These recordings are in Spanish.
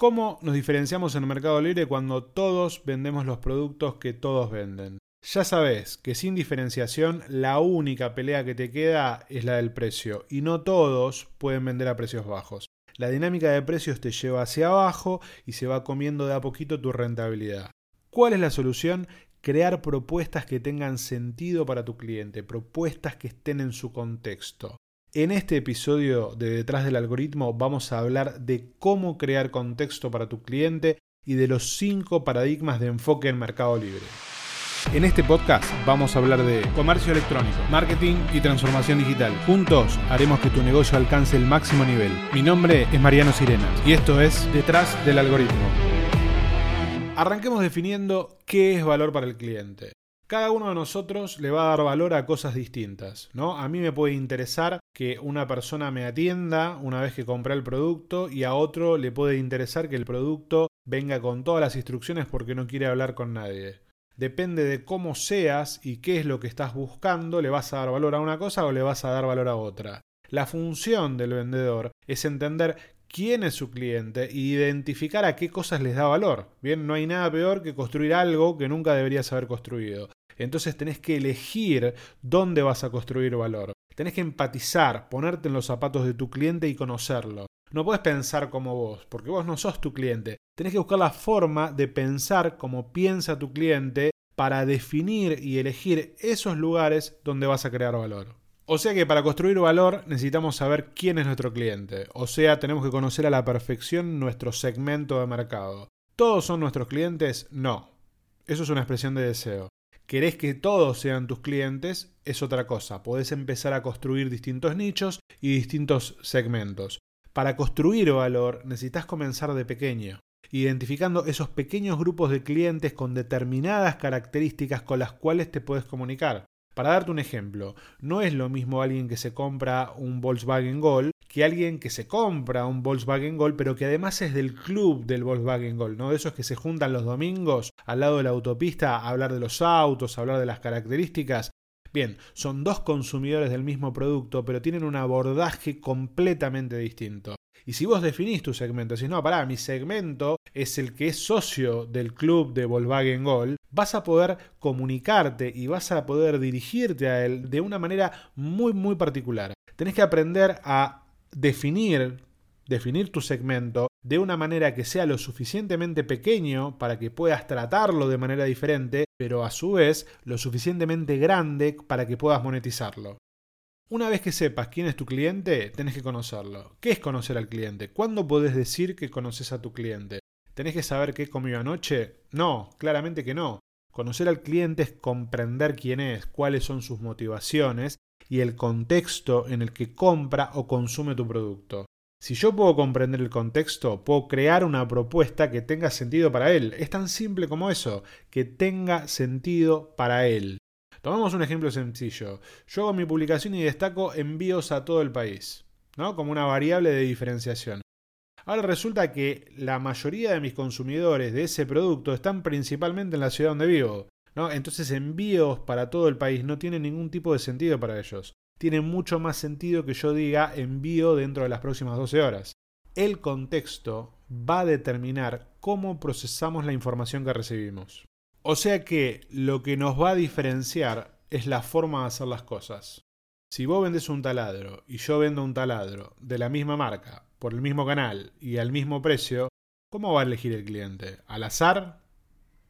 ¿Cómo nos diferenciamos en el mercado libre cuando todos vendemos los productos que todos venden? Ya sabes que sin diferenciación la única pelea que te queda es la del precio y no todos pueden vender a precios bajos. La dinámica de precios te lleva hacia abajo y se va comiendo de a poquito tu rentabilidad. ¿Cuál es la solución? Crear propuestas que tengan sentido para tu cliente, propuestas que estén en su contexto. En este episodio de Detrás del Algoritmo vamos a hablar de cómo crear contexto para tu cliente y de los cinco paradigmas de enfoque en Mercado Libre. En este podcast vamos a hablar de comercio electrónico, marketing y transformación digital. Juntos haremos que tu negocio alcance el máximo nivel. Mi nombre es Mariano Sirenas y esto es Detrás del Algoritmo. Arranquemos definiendo qué es valor para el cliente. Cada uno de nosotros le va a dar valor a cosas distintas, ¿no? A mí me puede interesar que una persona me atienda una vez que compré el producto y a otro le puede interesar que el producto venga con todas las instrucciones porque no quiere hablar con nadie depende de cómo seas y qué es lo que estás buscando, le vas a dar valor a una cosa o le vas a dar valor a otra. La función del vendedor es entender quién es su cliente e identificar a qué cosas les da valor. Bien, no hay nada peor que construir algo que nunca deberías haber construido. Entonces tenés que elegir dónde vas a construir valor. Tenés que empatizar, ponerte en los zapatos de tu cliente y conocerlo. No puedes pensar como vos, porque vos no sos tu cliente. Tenés que buscar la forma de pensar como piensa tu cliente para definir y elegir esos lugares donde vas a crear valor. O sea que para construir valor necesitamos saber quién es nuestro cliente. O sea, tenemos que conocer a la perfección nuestro segmento de mercado. ¿Todos son nuestros clientes? No. Eso es una expresión de deseo. ¿Querés que todos sean tus clientes? Es otra cosa. Podés empezar a construir distintos nichos y distintos segmentos. Para construir valor necesitas comenzar de pequeño, identificando esos pequeños grupos de clientes con determinadas características con las cuales te puedes comunicar. Para darte un ejemplo, no es lo mismo alguien que se compra un Volkswagen Gol que alguien que se compra un Volkswagen Gol, pero que además es del club del Volkswagen Gol, ¿no? De esos que se juntan los domingos al lado de la autopista a hablar de los autos, a hablar de las características Bien, son dos consumidores del mismo producto, pero tienen un abordaje completamente distinto. Y si vos definís tu segmento, si no, pará, mi segmento es el que es socio del club de Volkswagen Gol, vas a poder comunicarte y vas a poder dirigirte a él de una manera muy, muy particular. Tenés que aprender a definir definir tu segmento de una manera que sea lo suficientemente pequeño para que puedas tratarlo de manera diferente, pero a su vez lo suficientemente grande para que puedas monetizarlo. Una vez que sepas quién es tu cliente, tenés que conocerlo. ¿Qué es conocer al cliente? ¿Cuándo podés decir que conoces a tu cliente? ¿Tenés que saber qué comió anoche? No, claramente que no. Conocer al cliente es comprender quién es, cuáles son sus motivaciones y el contexto en el que compra o consume tu producto. Si yo puedo comprender el contexto, puedo crear una propuesta que tenga sentido para él. Es tan simple como eso, que tenga sentido para él. Tomamos un ejemplo sencillo. Yo hago mi publicación y destaco envíos a todo el país, ¿no? Como una variable de diferenciación. Ahora resulta que la mayoría de mis consumidores de ese producto están principalmente en la ciudad donde vivo. ¿no? Entonces envíos para todo el país no tienen ningún tipo de sentido para ellos tiene mucho más sentido que yo diga envío dentro de las próximas 12 horas. El contexto va a determinar cómo procesamos la información que recibimos. O sea que lo que nos va a diferenciar es la forma de hacer las cosas. Si vos vendes un taladro y yo vendo un taladro de la misma marca, por el mismo canal y al mismo precio, ¿cómo va a elegir el cliente? ¿Al azar?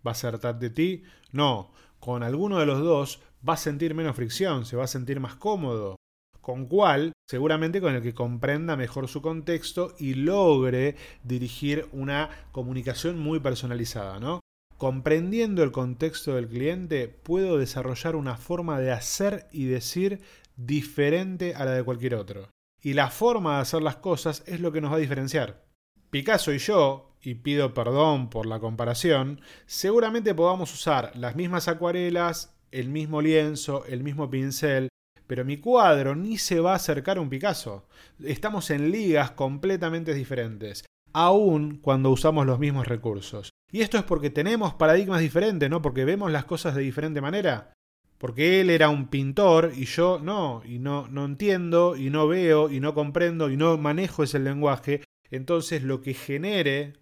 ¿Va a acertar de ti? No, con alguno de los dos va a sentir menos fricción, se va a sentir más cómodo. Con cual, seguramente con el que comprenda mejor su contexto y logre dirigir una comunicación muy personalizada, ¿no? Comprendiendo el contexto del cliente, puedo desarrollar una forma de hacer y decir diferente a la de cualquier otro. Y la forma de hacer las cosas es lo que nos va a diferenciar. Picasso y yo, y pido perdón por la comparación, seguramente podamos usar las mismas acuarelas, el mismo lienzo, el mismo pincel, pero mi cuadro ni se va a acercar a un Picasso. Estamos en ligas completamente diferentes, aun cuando usamos los mismos recursos. Y esto es porque tenemos paradigmas diferentes, ¿no? Porque vemos las cosas de diferente manera. Porque él era un pintor y yo no, y no, no entiendo, y no veo, y no comprendo, y no manejo ese lenguaje. Entonces lo que genere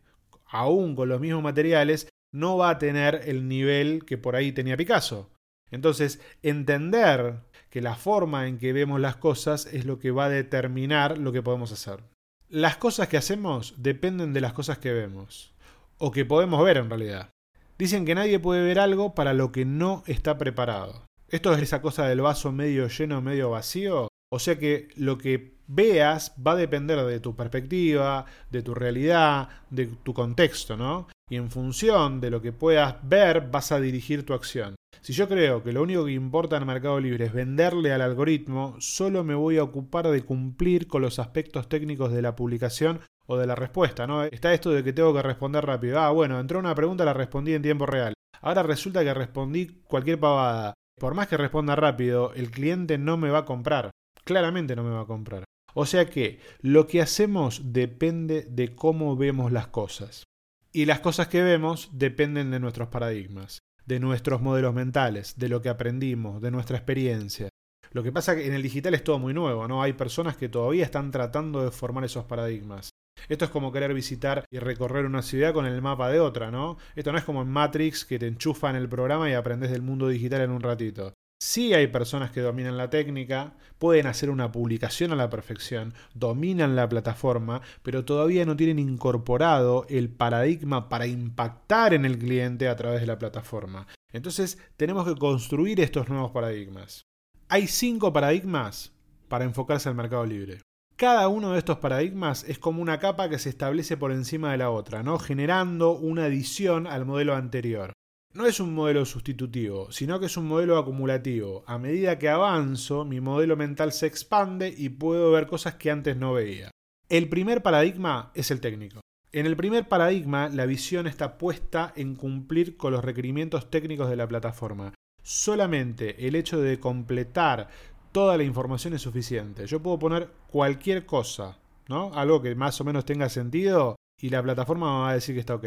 aún con los mismos materiales, no va a tener el nivel que por ahí tenía Picasso. Entonces, entender que la forma en que vemos las cosas es lo que va a determinar lo que podemos hacer. Las cosas que hacemos dependen de las cosas que vemos, o que podemos ver en realidad. Dicen que nadie puede ver algo para lo que no está preparado. Esto es esa cosa del vaso medio lleno, medio vacío. O sea que lo que veas va a depender de tu perspectiva, de tu realidad, de tu contexto, ¿no? Y en función de lo que puedas ver vas a dirigir tu acción. Si yo creo que lo único que importa en mercado libre es venderle al algoritmo, solo me voy a ocupar de cumplir con los aspectos técnicos de la publicación o de la respuesta, ¿no? Está esto de que tengo que responder rápido. Ah, bueno, entró una pregunta, la respondí en tiempo real. Ahora resulta que respondí cualquier pavada. Por más que responda rápido, el cliente no me va a comprar. Claramente no me va a comprar. O sea que lo que hacemos depende de cómo vemos las cosas. Y las cosas que vemos dependen de nuestros paradigmas, de nuestros modelos mentales, de lo que aprendimos, de nuestra experiencia. Lo que pasa es que en el digital es todo muy nuevo, ¿no? Hay personas que todavía están tratando de formar esos paradigmas. Esto es como querer visitar y recorrer una ciudad con el mapa de otra, ¿no? Esto no es como en Matrix que te enchufan el programa y aprendes del mundo digital en un ratito. Sí hay personas que dominan la técnica, pueden hacer una publicación a la perfección, dominan la plataforma, pero todavía no tienen incorporado el paradigma para impactar en el cliente a través de la plataforma. Entonces tenemos que construir estos nuevos paradigmas. Hay cinco paradigmas para enfocarse al mercado libre. Cada uno de estos paradigmas es como una capa que se establece por encima de la otra, ¿no? generando una adición al modelo anterior no es un modelo sustitutivo, sino que es un modelo acumulativo. A medida que avanzo, mi modelo mental se expande y puedo ver cosas que antes no veía. El primer paradigma es el técnico. En el primer paradigma, la visión está puesta en cumplir con los requerimientos técnicos de la plataforma. Solamente el hecho de completar toda la información es suficiente. Yo puedo poner cualquier cosa, ¿no? Algo que más o menos tenga sentido y la plataforma me va a decir que está ok.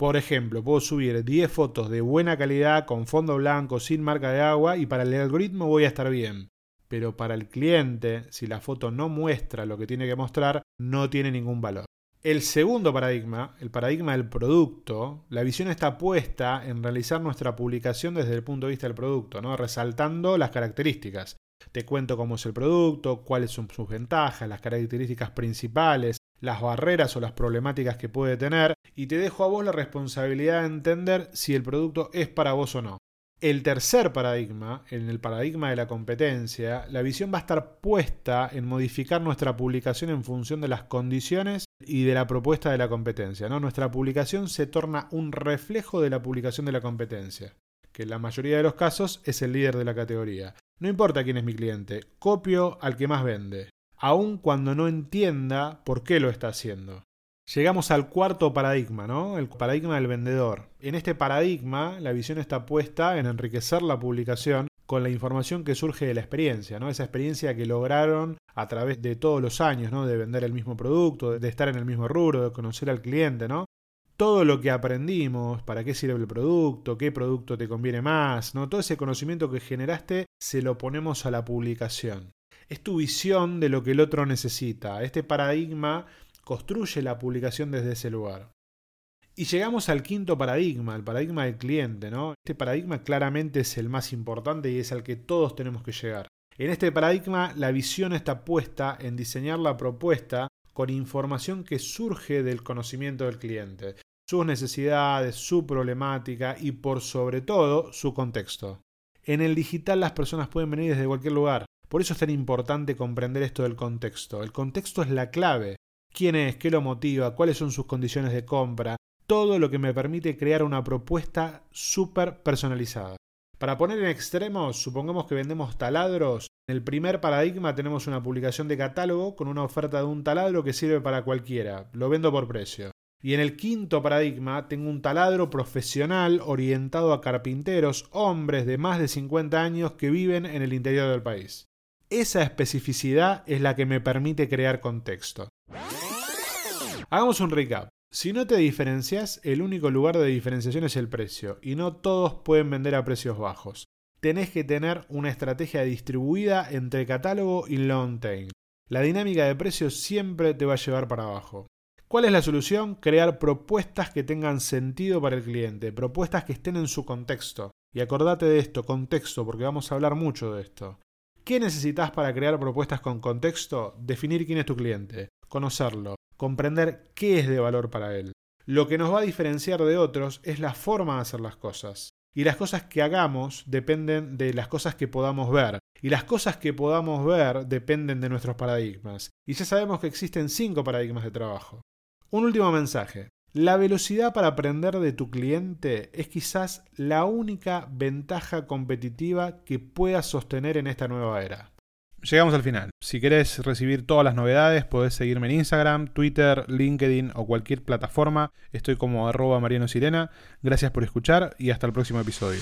Por ejemplo, puedo subir 10 fotos de buena calidad con fondo blanco, sin marca de agua y para el algoritmo voy a estar bien. Pero para el cliente, si la foto no muestra lo que tiene que mostrar, no tiene ningún valor. El segundo paradigma, el paradigma del producto, la visión está puesta en realizar nuestra publicación desde el punto de vista del producto, ¿no? resaltando las características. Te cuento cómo es el producto, cuáles son sus ventajas, las características principales, las barreras o las problemáticas que puede tener y te dejo a vos la responsabilidad de entender si el producto es para vos o no. El tercer paradigma, en el paradigma de la competencia, la visión va a estar puesta en modificar nuestra publicación en función de las condiciones y de la propuesta de la competencia. ¿no? Nuestra publicación se torna un reflejo de la publicación de la competencia, que en la mayoría de los casos es el líder de la categoría. No importa quién es mi cliente, copio al que más vende aun cuando no entienda por qué lo está haciendo. Llegamos al cuarto paradigma, ¿no? El paradigma del vendedor. En este paradigma, la visión está puesta en enriquecer la publicación con la información que surge de la experiencia, ¿no? Esa experiencia que lograron a través de todos los años, ¿no? De vender el mismo producto, de estar en el mismo rubro, de conocer al cliente, ¿no? Todo lo que aprendimos, para qué sirve el producto, qué producto te conviene más, ¿no? Todo ese conocimiento que generaste se lo ponemos a la publicación es tu visión de lo que el otro necesita. Este paradigma construye la publicación desde ese lugar. Y llegamos al quinto paradigma, el paradigma del cliente, ¿no? Este paradigma claramente es el más importante y es al que todos tenemos que llegar. En este paradigma la visión está puesta en diseñar la propuesta con información que surge del conocimiento del cliente, sus necesidades, su problemática y por sobre todo su contexto. En el digital las personas pueden venir desde cualquier lugar, por eso es tan importante comprender esto del contexto. El contexto es la clave. ¿Quién es? ¿Qué lo motiva? ¿Cuáles son sus condiciones de compra? Todo lo que me permite crear una propuesta súper personalizada. Para poner en extremos, supongamos que vendemos taladros. En el primer paradigma tenemos una publicación de catálogo con una oferta de un taladro que sirve para cualquiera. Lo vendo por precio. Y en el quinto paradigma tengo un taladro profesional orientado a carpinteros, hombres de más de 50 años que viven en el interior del país. Esa especificidad es la que me permite crear contexto. Hagamos un recap. Si no te diferencias, el único lugar de diferenciación es el precio, y no todos pueden vender a precios bajos. Tenés que tener una estrategia distribuida entre catálogo y long tail. La dinámica de precios siempre te va a llevar para abajo. ¿Cuál es la solución? Crear propuestas que tengan sentido para el cliente, propuestas que estén en su contexto. Y acordate de esto, contexto, porque vamos a hablar mucho de esto. ¿Qué necesitas para crear propuestas con contexto? Definir quién es tu cliente, conocerlo, comprender qué es de valor para él. Lo que nos va a diferenciar de otros es la forma de hacer las cosas. Y las cosas que hagamos dependen de las cosas que podamos ver. Y las cosas que podamos ver dependen de nuestros paradigmas. Y ya sabemos que existen cinco paradigmas de trabajo. Un último mensaje. La velocidad para aprender de tu cliente es quizás la única ventaja competitiva que puedas sostener en esta nueva era. Llegamos al final. Si querés recibir todas las novedades, podés seguirme en Instagram, Twitter, LinkedIn o cualquier plataforma. Estoy como arroba Mariano Sirena. Gracias por escuchar y hasta el próximo episodio.